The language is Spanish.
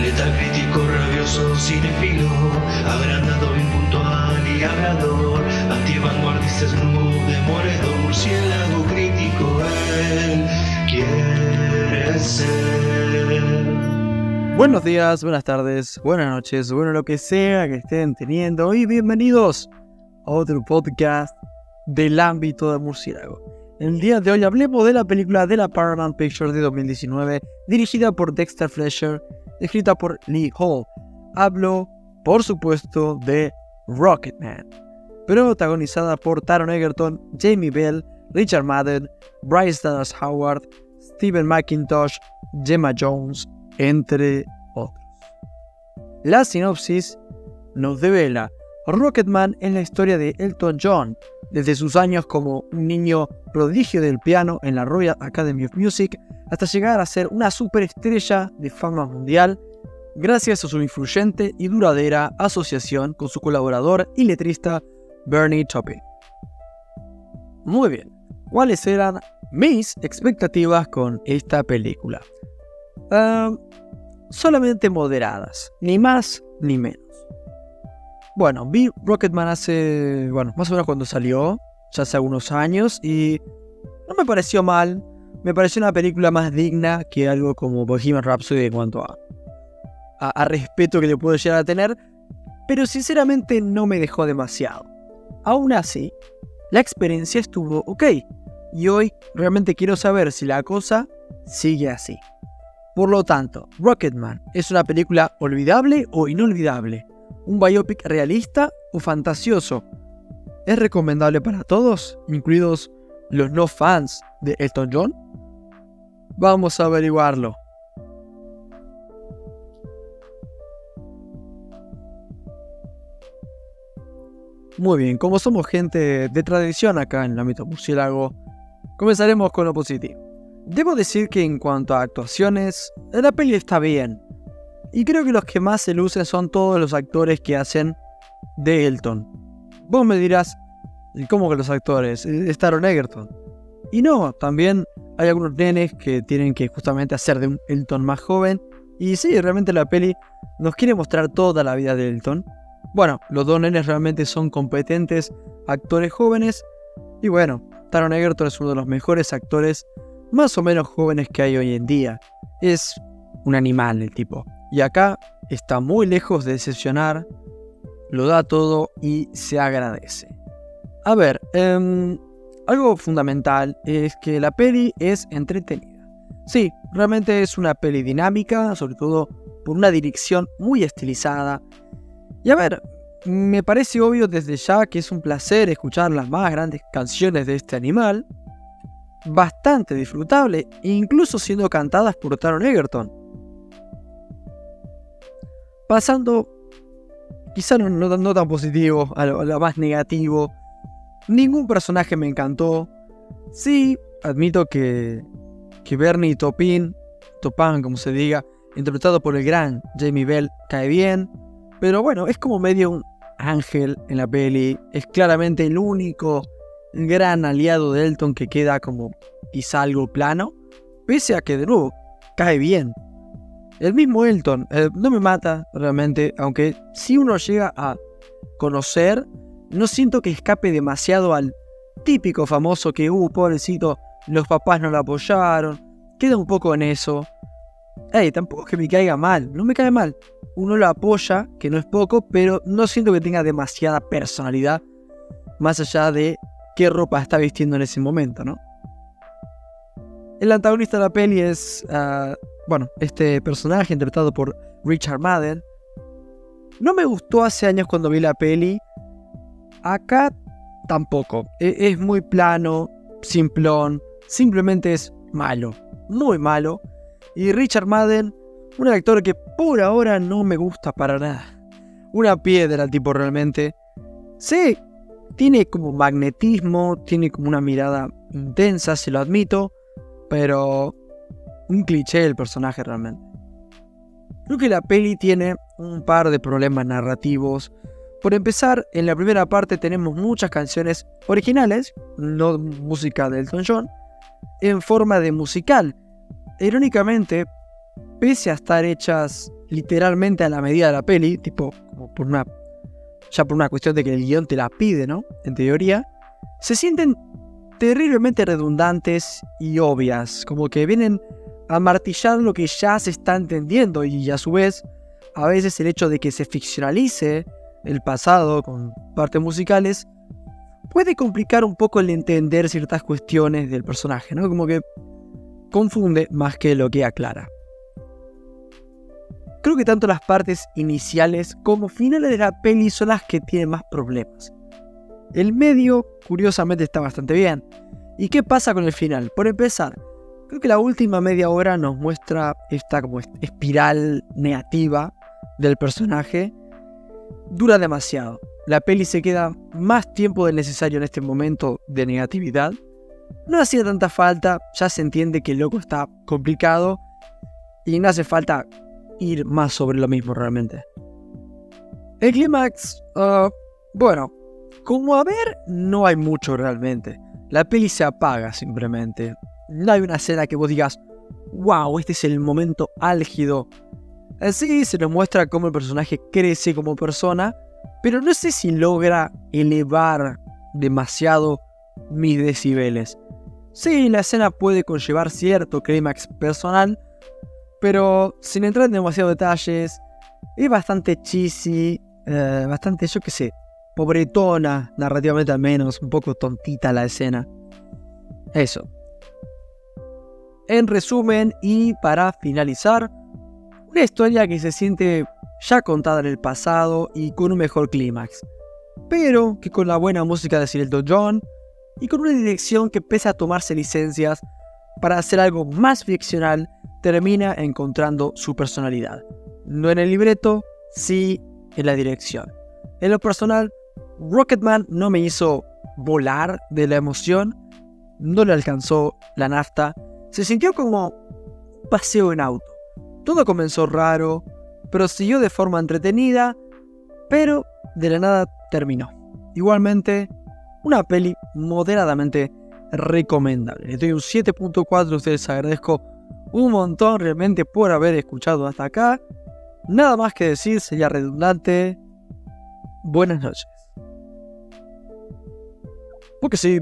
Letal crítico, rabioso, cinefilo, agrandado, impuntual y hablador, antivanguardista, snoop, murciélago crítico, él quiere ser. Buenos días, buenas tardes, buenas noches, bueno lo que sea que estén teniendo y bienvenidos a otro podcast del ámbito de murciélago. El día de hoy hablemos de la película de la Paramount Pictures de 2019, dirigida por Dexter Fletcher, escrita por Lee Hall. Hablo, por supuesto, de Rocketman, protagonizada por Taron Egerton, Jamie Bell, Richard Madden, Bryce Dallas Howard, Steven McIntosh, Gemma Jones, entre otros. La sinopsis nos devela Rocketman es la historia de Elton John, desde sus años como un niño prodigio del piano en la Royal Academy of Music hasta llegar a ser una superestrella de fama mundial gracias a su influyente y duradera asociación con su colaborador y letrista Bernie Taupin. Muy bien, ¿cuáles eran mis expectativas con esta película? Ah, solamente moderadas, ni más ni menos. Bueno, vi Rocketman hace, bueno, más o menos cuando salió, ya hace algunos años, y no me pareció mal. Me pareció una película más digna que algo como Bohemian Rhapsody en cuanto a, a, respeto que le puedo llegar a tener, pero sinceramente no me dejó demasiado. Aún así, la experiencia estuvo ok, y hoy realmente quiero saber si la cosa sigue así. Por lo tanto, Rocketman es una película olvidable o inolvidable un biopic realista o fantasioso. ¿Es recomendable para todos, incluidos los no fans de Elton John? Vamos a averiguarlo. Muy bien, como somos gente de tradición acá en el ámbito murciélago, comenzaremos con lo positivo. Debo decir que en cuanto a actuaciones, la peli está bien, y creo que los que más se lucen son todos los actores que hacen de Elton. Vos me dirás, ¿cómo que los actores? Es Taron Egerton. Y no, también hay algunos nenes que tienen que justamente hacer de un Elton más joven. Y sí, realmente la peli nos quiere mostrar toda la vida de Elton. Bueno, los dos nenes realmente son competentes actores jóvenes. Y bueno, Taron Egerton es uno de los mejores actores más o menos jóvenes que hay hoy en día. Es un animal el tipo. Y acá está muy lejos de decepcionar, lo da todo y se agradece. A ver, em, algo fundamental es que la peli es entretenida. Sí, realmente es una peli dinámica, sobre todo por una dirección muy estilizada. Y a ver, me parece obvio desde ya que es un placer escuchar las más grandes canciones de este animal. Bastante disfrutable, incluso siendo cantadas por Taron Egerton Pasando, quizá no, tan positivo, a lo, más negativo. Ningún personaje me encantó. Sí, admito que, que Bernie Topin, Topan, como se diga, interpretado por el gran Jamie Bell, cae bien. Pero bueno, es como medio un ángel en la peli. Es claramente el único gran aliado de Elton que queda como quizá algo plano. Pese a que de nuevo cae bien. El mismo Elton, eh, no me mata realmente, aunque si uno llega a conocer, no siento que escape demasiado al típico famoso que, uh, pobrecito, los papás no lo apoyaron. Queda un poco en eso. Ey, tampoco es que me caiga mal, no me cae mal. Uno lo apoya, que no es poco, pero no siento que tenga demasiada personalidad, más allá de qué ropa está vistiendo en ese momento, ¿no? El antagonista de la peli es ah, bueno, este personaje interpretado por Richard Madden, no me gustó hace años cuando vi la peli. Acá tampoco. E, es muy plano, simplón, simplemente es malo, muy malo. Y Richard Madden, un actor que por ahora no me gusta para nada. Una piedra tipo realmente. Sí, tiene como magnetismo, tiene como una mirada intensa, se lo admito, pero un cliché el personaje realmente. Creo que la peli tiene un par de problemas narrativos. Por empezar, en la primera parte tenemos muchas canciones originales, no música de Elton John, en forma de musical. Irónicamente, pese a estar hechas literalmente a la medida de la peli, tipo, como por una. ya por una cuestión de que el guion te la pide, ¿no? En teoría, se sienten terriblemente redundantes y obvias, como que vienen a martillar lo que ya se está entendiendo y a su vez, a veces el hecho de que se ficcionalice el pasado con partes musicales puede complicar un poco el entender ciertas cuestiones del personaje, ¿no? Como que confunde más que lo que aclara. Creo que tanto las partes iniciales como finales de la peli son las que tienen más problemas. El medio, curiosamente, está bastante bien. ¿Y qué pasa con el final? Por empezar, creo que la última media hora nos muestra esta como espiral negativa del personaje. Dura demasiado. La peli se queda más tiempo del necesario en este momento de negatividad. No hacía tanta falta, ya se entiende que el loco está complicado y no hace falta ir más sobre lo mismo realmente. El clímax, ah, bueno, como a ver, no hay mucho realmente. La peli se apaga simplemente. No hay una escena que vos digas, wow, este es el momento álgido. Así se nos muestra cómo el personaje crece como persona, pero no sé si logra elevar demasiado mis decibeles. Sí, la escena puede conllevar cierto clímax personal, pero sin entrar en demasiados detalles, es bastante cheesy, eh, bastante, yo qué sé, pobretona, narrativamente al menos, un poco tontita la escena. Eso. En resumen y para finalizar, una historia que se siente ya contada en el pasado y con un mejor clímax, pero que con la buena música de Silento John y con una dirección que pese a tomarse licencias para hacer algo más ficcional, termina encontrando su personalidad. No en el libreto, sí en la dirección. En lo personal, Rocketman no me hizo volar de la emoción, no le alcanzó la nafta, se sintió como un paseo en auto. Todo comenzó raro, pero siguió de forma entretenida, pero de la nada terminó. Igualmente, una peli moderadamente recomendable. Le doy un 7.4, ustedes agradezco un montón realmente por haber escuchado hasta acá. Nada más que decir, sería redundante. Buenas noches. Porque sí.